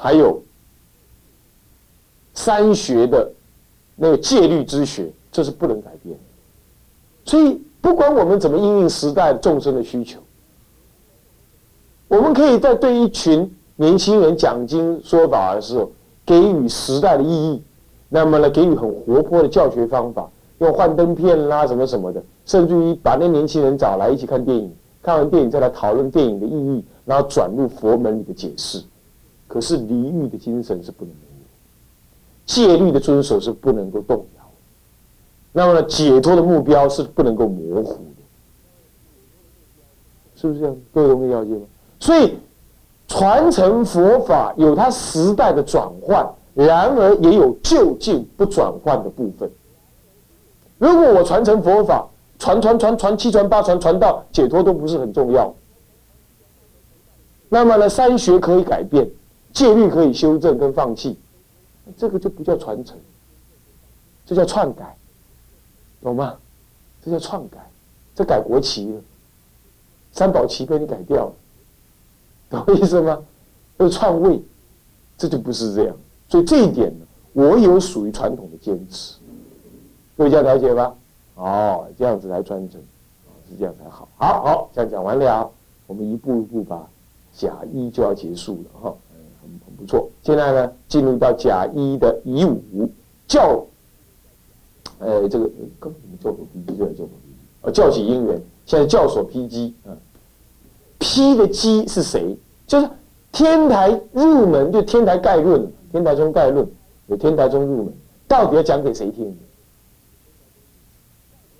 还有三学的那个戒律之学，这是不能改变的。所以，不管我们怎么应应时代众生的需求，我们可以在对一群年轻人讲经说法的时候，给予时代的意义，那么呢，给予很活泼的教学方法，用幻灯片啦什么什么的，甚至于把那年轻人找来一起看电影，看完电影再来讨论电影的意义，然后转入佛门里的解释。可是离欲的精神是不能没有，戒律的遵守是不能够动摇，那么呢，解脱的目标是不能够模糊的，是不是这样？各位同学了解吗？所以传承佛法有它时代的转换，然而也有就近不转换的部分。如果我传承佛法，传传传传七传八传传到解脱都不是很重要，那么呢，三学可以改变。戒律可以修正跟放弃，这个就不叫传承，这叫篡改，懂吗？这叫篡改，这改国旗了，三宝旗被你改掉了，懂我意思吗？要篡位，这就不是这样。所以这一点呢，我有属于传统的坚持，各位这样了解吧？哦，这样子来传承，是这样才好。好好，这样讲完了，我们一步一步把甲一就要结束了哈。不错，现在呢，进入到甲一的乙五教，呃，这个根本教所批机，这个教所批机，呃，教起因缘，现在教所批机啊，批的机是谁？就是天台入门，就天台概论，天台中概论，有天台中入门，到底要讲给谁听？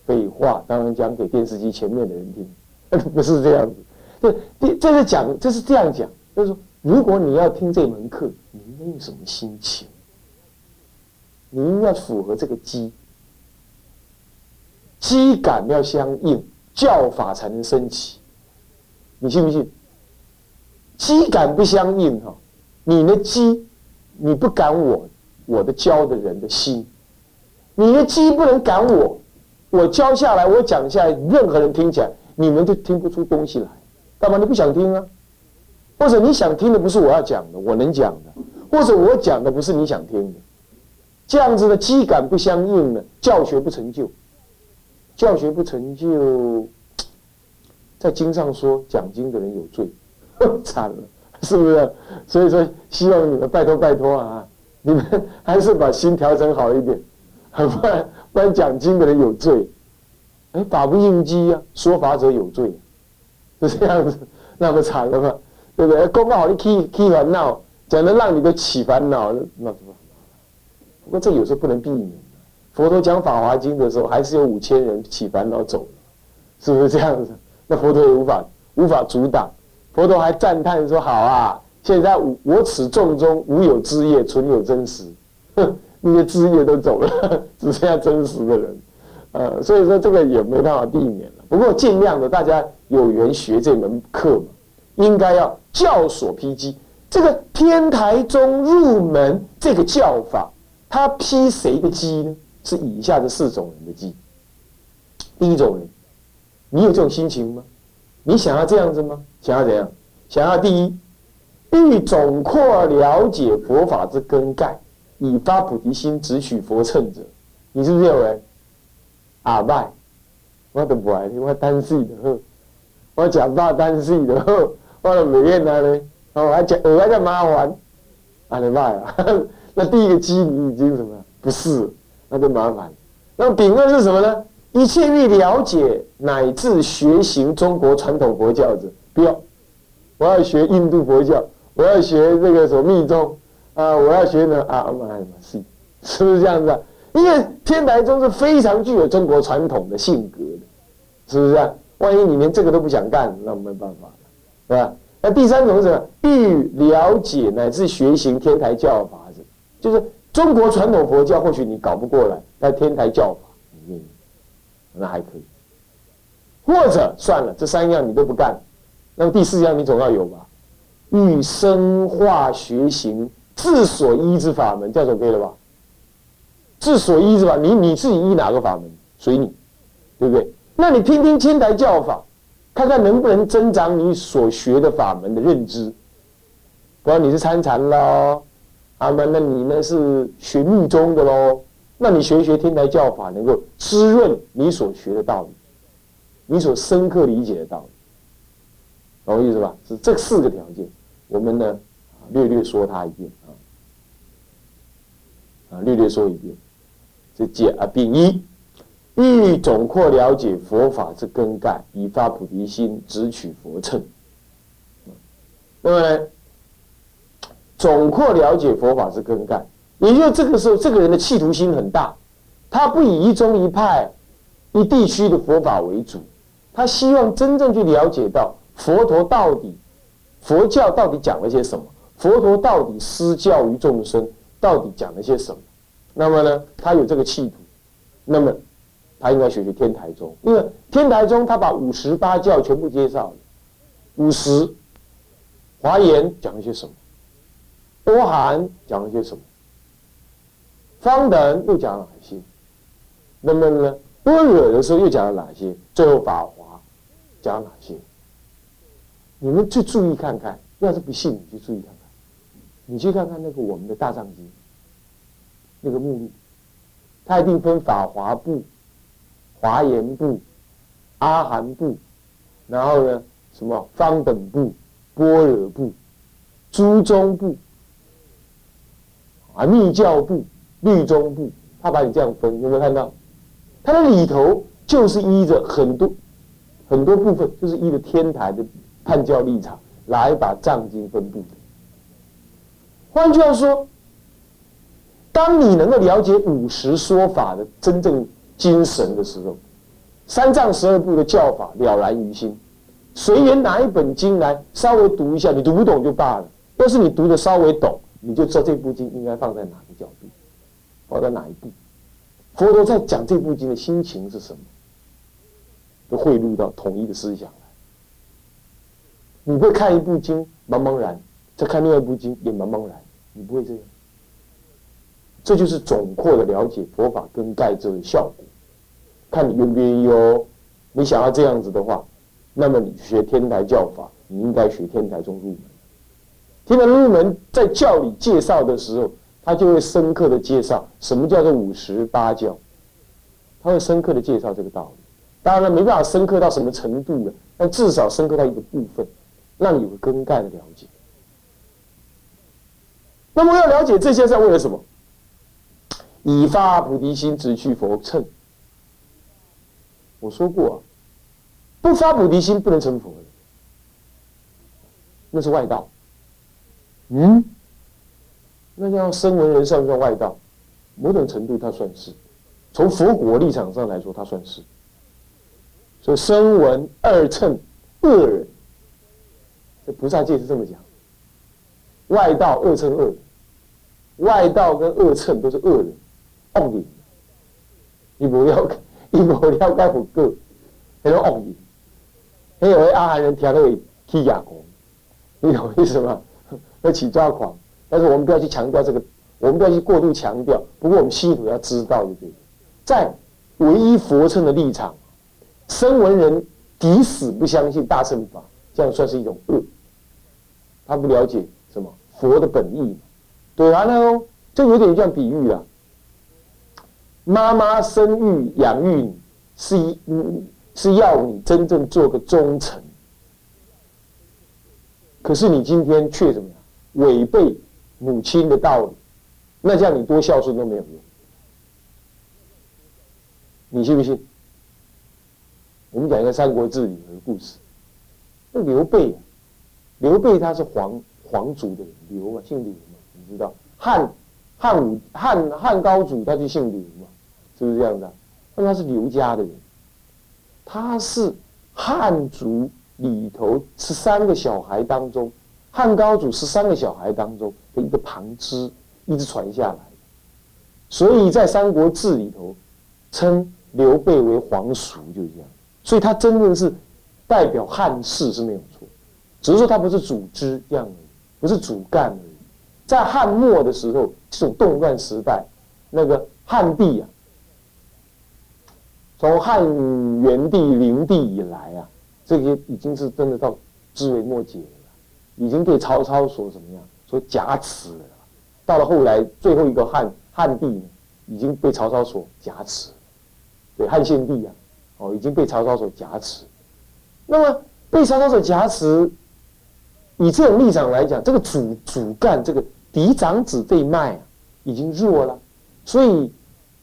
废话，当然讲给电视机前面的人听，不是这样子，这这是讲，这是这样讲，就是说。如果你要听这门课，你应该用什么心情？你应该符合这个机，机感要相应，教法才能升起。你信不信？机感不相应哈，你的机，你不感我，我的教的人的心，你的机不能感我，我教下来，我讲下来，任何人听起来，你们都听不出东西来，干嘛？你不想听啊？或者你想听的不是我要讲的，我能讲的；或者我讲的不是你想听的，这样子的机感不相应呢，教学不成就，教学不成就，在经上说讲经的人有罪，惨了，是不是？所以说，希望你们拜托拜托啊，你们还是把心调整好一点，不 然不然讲经的人有罪，哎，法不应机啊，说法者有罪，是这样子，那不惨了吗？对不对？公告好，你起起烦恼，讲的让你都起烦恼，那什么？不过这有时候不能避免。佛陀讲《法华经》的时候，还是有五千人起烦恼走了，是不是这样子？那佛陀也无法无法阻挡。佛陀还赞叹说：“好啊，现在我我此众中无有枝叶，存有真实。哼，那些枝叶都走了，只剩下真实的人。呃，所以说这个也没办法避免了。不过尽量的，大家有缘学这门课嘛。”应该要教所批机，这个天台宗入门这个教法，他批谁的机呢？是以下的四种人的机。第一种人，你有这种心情吗？你想要这样子吗？想要怎样？想要第一，欲总括了解佛法之根盖，以发菩提心，直取佛乘者，你是不是有人？阿拜，我都不爱，我单细的呵，我讲大单细的呵。到了美院那呢，哦，还讲额外的麻烦，啊，你卖啊？那第一个机你已经什么？不是，那就麻烦。那丙二是什么呢？一切欲了解乃至学行中国传统佛教者，不要，我要学印度佛教，我要学这个什么密宗啊，我要学呢啊，妈呀，是 是不是这样子？啊？因为天台宗是非常具有中国传统的性格的，是不是啊？万一你连这个都不想干，那没办法。是吧？那第三种是什么？欲了解乃至学行天台教法子，就是中国传统佛教，或许你搞不过来，但天台教法里面，那还可以。或者算了，这三样你都不干，那么第四样你总要有吧？欲生化学行自所依之法门，这样总可以了吧？自所依之法，你你自己依哪个法门？随你，对不对？那你听听天台教法。看看能不能增长你所学的法门的认知，不然你是参禅喽，啊那那你呢是学密宗的喽？那你学一学天台教法，能够滋润你所学的道理，你所深刻理解的道理，懂我意思吧？是这四个条件，我们呢略略说它一遍啊，啊略略说一遍。这解啊，丙一欲总括了解佛法之根概，以发菩提心，直取佛乘。那么呢，总括了解佛法之根概。也就这个时候，这个人的企图心很大，他不以一宗一派、一地区的佛法为主，他希望真正去了解到佛陀到底、佛教到底讲了些什么，佛陀到底施教于众生到底讲了些什么。那么呢，他有这个企图，那么他应该学学天台宗，因为天台宗他把五十八教全部介绍了，五十华严讲了些什么，波含讲了些什么。方等又讲了哪些？那么呢？般若的时候又讲了哪些？最后法华讲了哪些？你们去注意看看。要是不信，你去注意看看。你去看看那个我们的大藏经，那个目录，它一定分法华部、华严部、阿含部，然后呢，什么方等部、般若部、诸宗部啊，密教部。律宗部，他把你这样分，有没有看到？它的里头就是依着很多很多部分，就是依着天台的判教立场来把藏经分布的。换句话说，当你能够了解五十说法的真正精神的时候，三藏十二部的教法了然于心。随缘拿一本经来稍微读一下，你读不懂就罢了；要是你读的稍微懂，你就知道这部经应该放在哪个角度。放在哪一步？佛陀在讲这部经的心情是什么？都汇入到统一的思想来。你会看一部经茫茫然，再看另外一部经也茫茫然，你不会这样。这就是总括的了解佛法跟盖这的效果。看你愿不愿意哦。你想要这样子的话，那么你学天台教法，你应该学天台中入门。天台入门在教理介绍的时候。他就会深刻的介绍什么叫做五十八教，他会深刻的介绍这个道理。当然了，没办法深刻到什么程度了，但至少深刻到一个部分，让你有个根概的了解。那么要了解这些是为了什么？以发菩提心，直去佛乘。我说过啊，不发菩提心不能成佛的，那是外道。嗯。那叫声闻人算不算外道？某种程度他算是，从佛国立场上来说，他算是。所以声闻二乘恶人，这菩萨戒是这么讲。外道二乘恶人，外道跟恶乘都是恶人，恶人。你不要，你不了解佛个，那种恶人。还有阿含人听到起哑光，你懂意思吗？要起抓狂。但是我们不要去强调这个，我们不要去过度强调。不过我们心里要知道，就对了。在唯一佛乘的立场，声闻人抵死不相信大乘法，这样算是一种恶。他不了解什么佛的本意，对完了哦，这有点像比喻啊。妈妈生育养育你，是一是要你真正做个忠臣，可是你今天却怎么样违背？母亲的道理，那叫你多孝顺都没有用。你信不信？我们讲一个《三国志》里的故事。那刘备，刘备他是皇皇族的人刘嘛，姓刘嘛，你知道？汉汉武汉汉高祖他就姓刘嘛，是不是这样的？那他是刘家的人，他是汉族里头十三个小孩当中。汉高祖十三个小孩当中的一个旁支，一直传下来，所以在《三国志》里头称刘备为皇叔，就是这样。所以他真正是代表汉室是没有错，只是说他不是主支这样已，不是主干而已。在汉末的时候，这种动乱时代，那个汉帝啊，从汉元帝、灵帝以来啊，这些已经是真的到枝微末节了。已经对曹操所怎么样？所夹持了。到了后来，最后一个汉汉帝呢，已经被曹操所夹持，对汉献帝啊，哦，已经被曹操所夹持。那么被曹操所夹持，以这种立场来讲，这个主主干这个嫡长子这一脉啊，已经弱了。所以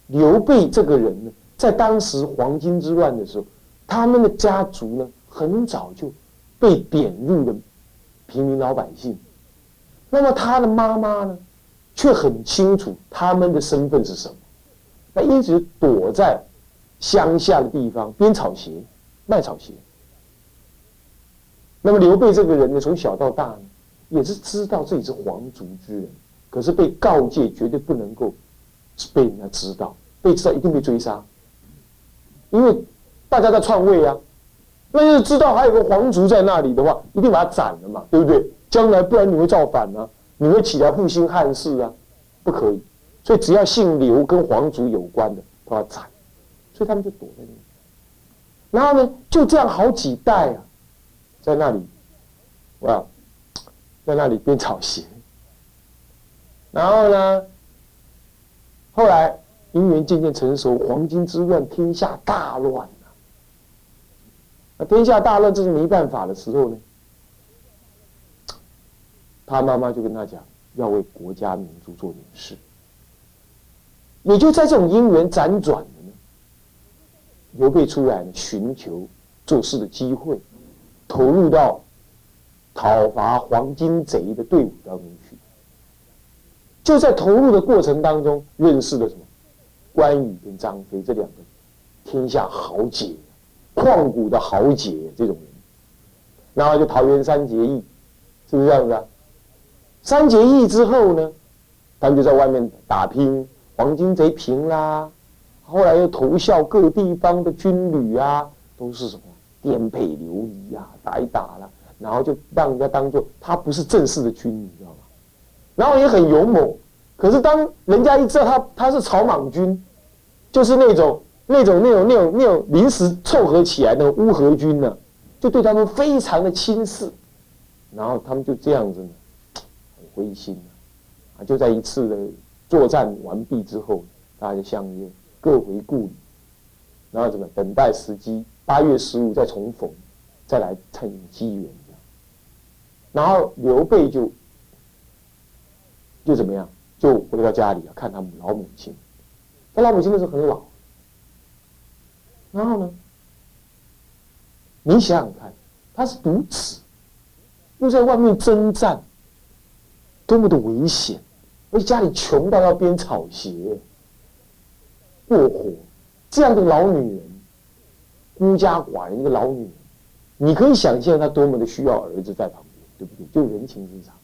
刘备这个人呢，在当时黄巾之乱的时候，他们的家族呢，很早就被贬入了平民老百姓。那么他的妈妈呢？却很清楚他们的身份是什么，那一直躲在乡下的地方编草鞋、卖草鞋。那么刘备这个人呢，从小到大呢，也是知道自己是皇族之人，可是被告诫绝对不能够被人家知道，被知道一定被追杀，因为大家在篡位啊。那要是知道还有个皇族在那里的话，一定把他斩了嘛，对不对？将来不然你会造反呢。你会起来复兴汉室啊？不可以，所以只要姓刘跟皇族有关的都要斩，所以他们就躲在那里。然后呢，就这样好几代啊，在那里，哇，在那里编草鞋。然后呢，后来姻缘渐渐成熟，黄巾之乱，天下大乱啊。那天下大乱，这是没办法的时候呢。他妈妈就跟他讲，要为国家民族做点事。也就在这种姻缘辗转的呢，刘备出来寻求做事的机会，投入到讨伐黄巾贼的队伍当中去。就在投入的过程当中，认识了什么？关羽跟张飞这两个天下豪杰，旷古的豪杰这种人，然后就桃园三结义，是不是这样子啊？三结义之后呢，他们就在外面打拼，黄金贼平啦。后来又投效各地方的军旅啊，都是什么颠沛流离啊，打一打了，然后就让人家当做他不是正式的军，你知道吗？然后也很勇猛，可是当人家一知道他他是草莽军，就是那种那种那种那种那种临时凑合起来的乌合军呢，就对他们非常的轻视，然后他们就这样子呢。灰心啊！就在一次的作战完毕之后，大家就相约各回故里，然后怎么等待时机？八月十五再重逢，再来趁机缘。然后刘备就就怎么样？就回到家里啊，看他们老母亲。他老母亲那时候很老。然后呢？你想想看，他是独子，又在外面征战。多么的危险！而且家里穷到要编草鞋，过火，这样的老女人，孤家寡人一个老女人，你可以想象她多么的需要儿子在旁边，对不对？就人情之常，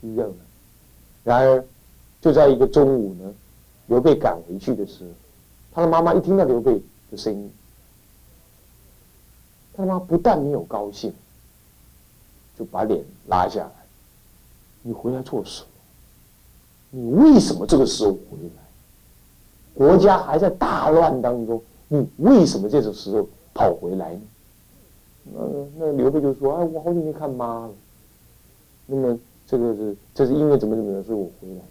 一样的。然而，就在一个中午呢，刘备赶回去的时候，他的妈妈一听到刘备的声音，他妈不但没有高兴，就把脸拉下来。你回来做什么？你为什么这个时候回来？国家还在大乱当中，你为什么这个时候跑回来呢？那那刘备就说：“哎，我好久没看妈了。那么这个是这是因为怎么怎么样，所以我回来。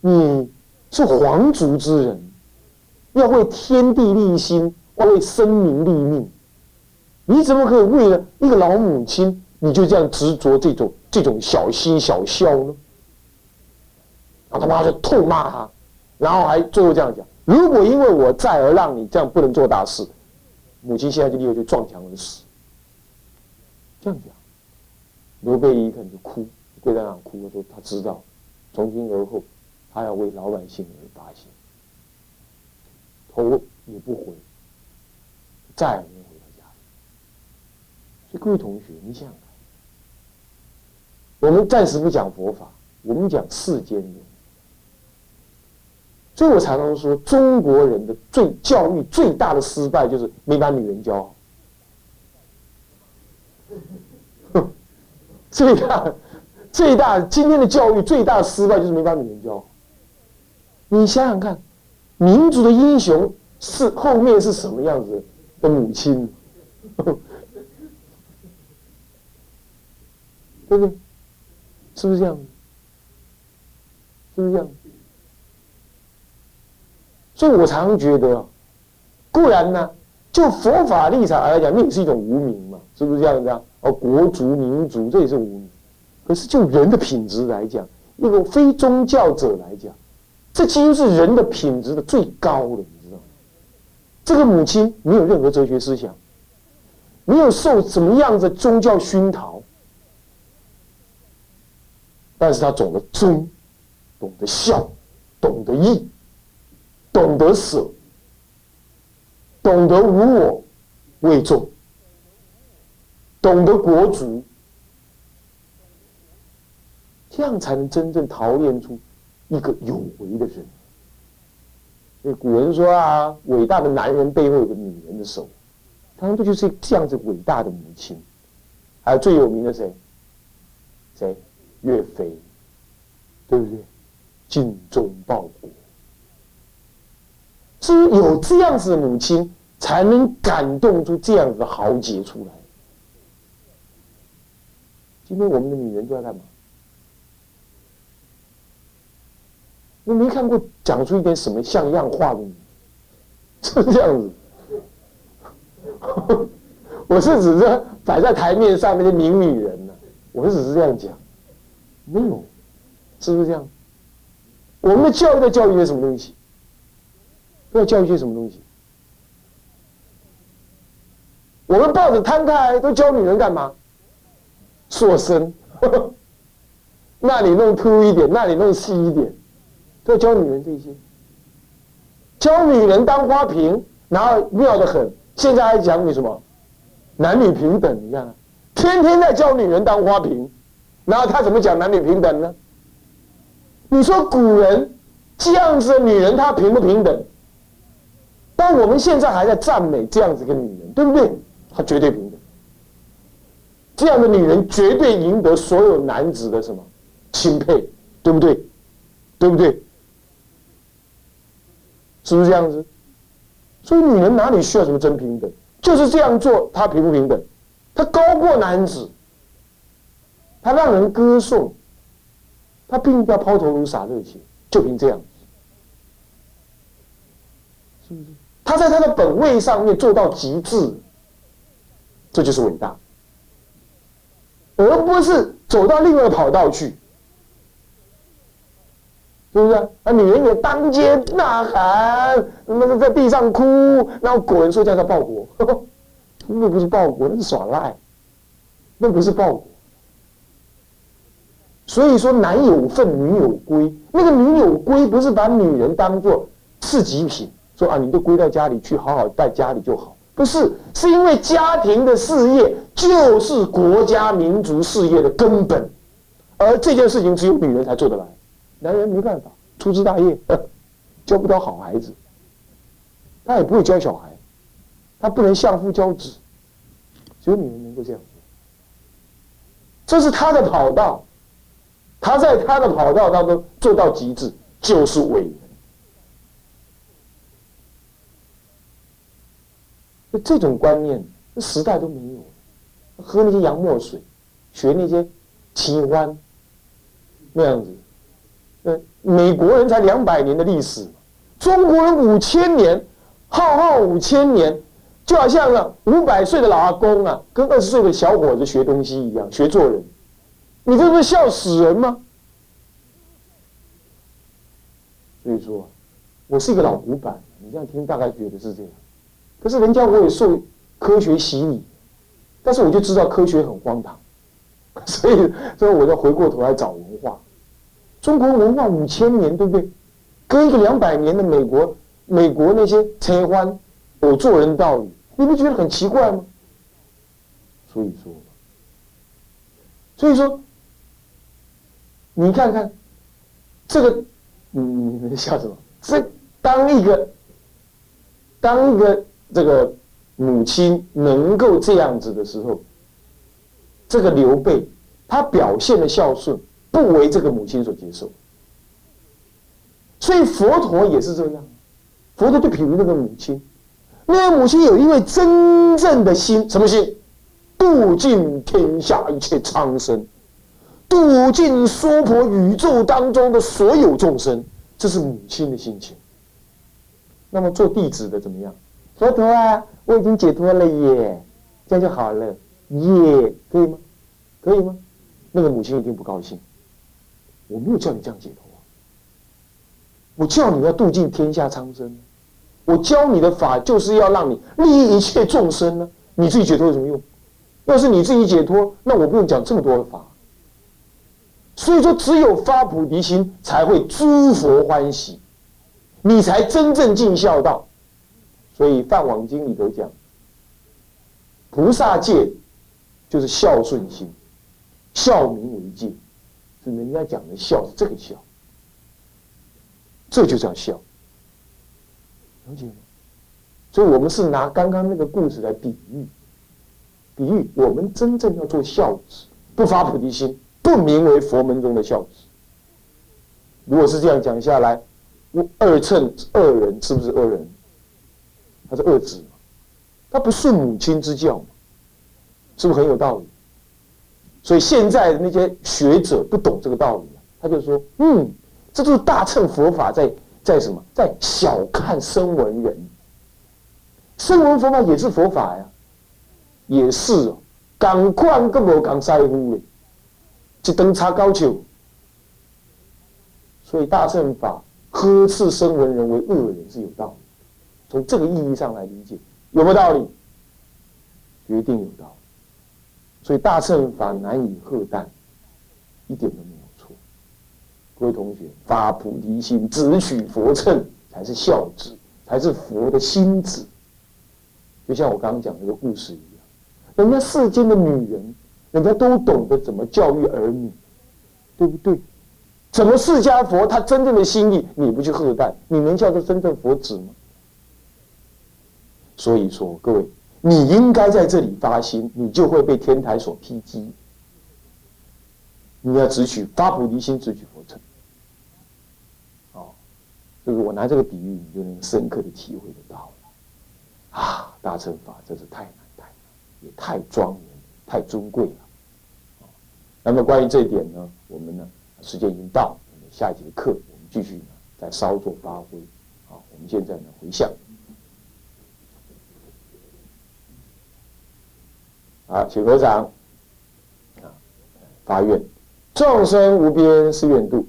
你是皇族之人，要为天地立心，要为生民立命，你怎么可以为了一个老母亲，你就这样执着这种？”这种小心小孝呢，然后他妈就痛骂他，然后还最后这样讲：如果因为我在而让你这样不能做大事，母亲现在就立刻就撞墙而死。这样讲，刘备一看就哭，跪在那哭，说他知道，从今而后，他要为老百姓而发心，头也不回，再也没回到家里。所以各位同学，你想。我们暂时不讲佛法，我们讲世间人。所以我常常说，中国人的最教育最大的失败就是没把女人教好。最大、最大今天的教育最大的失败就是没把女人教好。你想想看，民族的英雄是后面是什么样子的母亲？对不对？是不是这样？是不是这样？所以我常觉得，固然呢，就佛法立场来讲，那也是一种无名嘛，是不是这样子啊？哦，国族、民族，这也是无名。可是就人的品质来讲，一个非宗教者来讲，这几乎是人的品质的最高的，你知道吗？这个母亲没有任何哲学思想，没有受什么样的宗教熏陶，但是他懂得忠，懂得孝，懂得义，懂得舍，懂得无我为重，懂得国族。这样才能真正陶炼出一个有为的人。所以古人说啊，伟大的男人背后有个女人的手，他们不就是这样子伟大的母亲？还有最有名的谁？谁？岳飞，对不对？尽忠报国，是有这样子的母亲，才能感动出这样子的豪杰出来。今天我们的女人都在干嘛？你没看过讲出一点什么像样话的，是这样子。我是指着摆在台面上那些名女人呢，我是只是这样讲，没有，是不是这样？我们的教育在教育些什么东西？要教育些什么东西？我们报纸摊开都教女人干嘛？塑身，那里弄凸一点，那里弄细一点。都教女人这些，教女人当花瓶，然后妙的很。现在还讲你什么男女平等？你看，天天在教女人当花瓶，然后他怎么讲男女平等呢？你说古人这样子的女人，她平不平等？但我们现在还在赞美这样子一个女人，对不对？她绝对平等。这样的女人绝对赢得所有男子的什么钦佩，对不对？对不对？是不是这样子？所以女人哪里需要什么真平等？就是这样做，她平不平等？她高过男子，她让人歌颂，她并不要抛头颅洒热血，就凭这样子，是不是？她在她的本位上面做到极致，这就是伟大，而不是走到另外跑道去。是不是啊？女人也当街呐喊，那个在地上哭，然后古人说叫他报国，那不是报国，那是耍赖，那不是报国。所以说男有份，女有归。那个女有归，不是把女人当做次级品，说啊，你就归到家里去，好好在家里就好。不是，是因为家庭的事业就是国家民族事业的根本，而这件事情只有女人才做得来。男人没办法，粗枝大叶，教不到好孩子，他也不会教小孩，他不能相夫教子，只有女人能够这样做。这是他的跑道，他在他的跑道当中做到极致，就是伟人。这种观念，时代都没有，喝那些洋墨水，学那些奇欢，那样子。美国人才两百年的历史，中国人五千年，浩浩五千年，就好像啊五百岁的老阿公啊，跟二十岁的小伙子学东西一样，学做人，你这不是笑死人吗？所以说，我是一个老古板，你这样听大概觉得是这样，可是人家我也受科学洗礼，但是我就知道科学很荒唐，所以所以我就回过头来找文化。中国文化五千年，对不对？跟一个两百年的美国，美国那些车欢，我做人道理，你不觉得很奇怪吗？所以说，所以说，你看看这个，你你你笑什么？这当一个，当一个这个母亲能够这样子的时候，这个刘备他表现的孝顺。不为这个母亲所接受，所以佛陀也是这样。佛陀就比如那个母亲，那个母亲有一位真正的心，什么心？度尽天下一切苍生，度尽娑婆宇宙当中的所有众生，这是母亲的心情。那么做弟子的怎么样？佛陀啊，我已经解脱了耶，这样就好了耶，可以吗？可以吗？那个母亲一定不高兴。我没有叫你这样解脱，我叫你要度尽天下苍生。我教你的法就是要让你利益一切众生呢。你自己解脱有什么用？要是你自己解脱，那我不用讲这么多的法。所以说，只有发菩提心，才会诸佛欢喜，你才真正尽孝道。所以《梵网经》里头讲，菩萨戒就是孝顺心，孝名为戒，是人家讲的孝是这个孝，这就叫孝，了解吗？所以我们是拿刚刚那个故事来比喻，比喻我们真正要做孝子，不发菩提心。不名为佛门中的孝子。如果是这样讲下来，我二乘二人是不是二人？他是二子他不顺母亲之教是不是很有道理？所以现在的那些学者不懂这个道理他就说：“嗯，这就是大乘佛法在在什么？在小看声闻人。声闻佛法也是佛法呀，也是哦，赶快更无讲在乎的。”去登差高丘，所以大乘法呵斥声闻人为恶人是有道理。从这个意义上来理解，有没有道理？决定有道理。所以大乘法难以喝淡，一点都没有错。各位同学，发菩提心，只取佛乘，才是孝子，才是佛的心子。就像我刚刚讲那个故事一样，人家世间的女人。人家都懂得怎么教育儿女，对不对？怎么释迦佛他真正的心意，你不去喝淡，你能叫做真正佛子吗？所以说，各位，你应该在这里发心，你就会被天台所批击。你要只取发菩提心，只取佛乘。哦，就是我拿这个比喻，你就能深刻的体会得到了。啊，大乘法真是太难太难，也太庄严、太尊贵了。那么关于这一点呢，我们呢时间已经到，下一节课我们继续呢再稍作发挥。好，我们现在呢回向。好，请合掌。啊，发愿，众生无边誓愿度，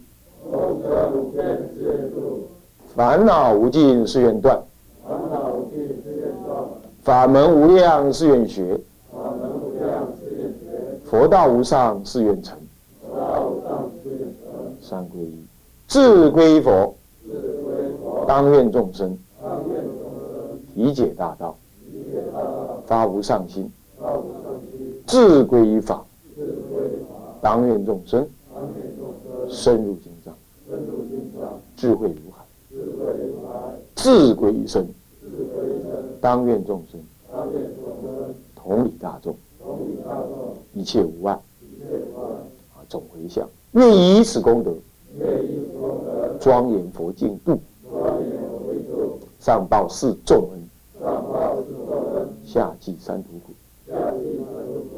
众生无边誓愿度，烦恼无尽誓愿断，烦恼无尽誓愿断，法门无量誓愿学。佛道无上誓愿成，三归一，智归佛，当愿众生，理解大道，发无上心，智归于法，当愿众生，深入经藏，智慧如海，智归于身，当愿众生，同理大众。一切无碍，啊，总回向，愿以此功德，庄严佛净土，上报四重恩，下济三途苦。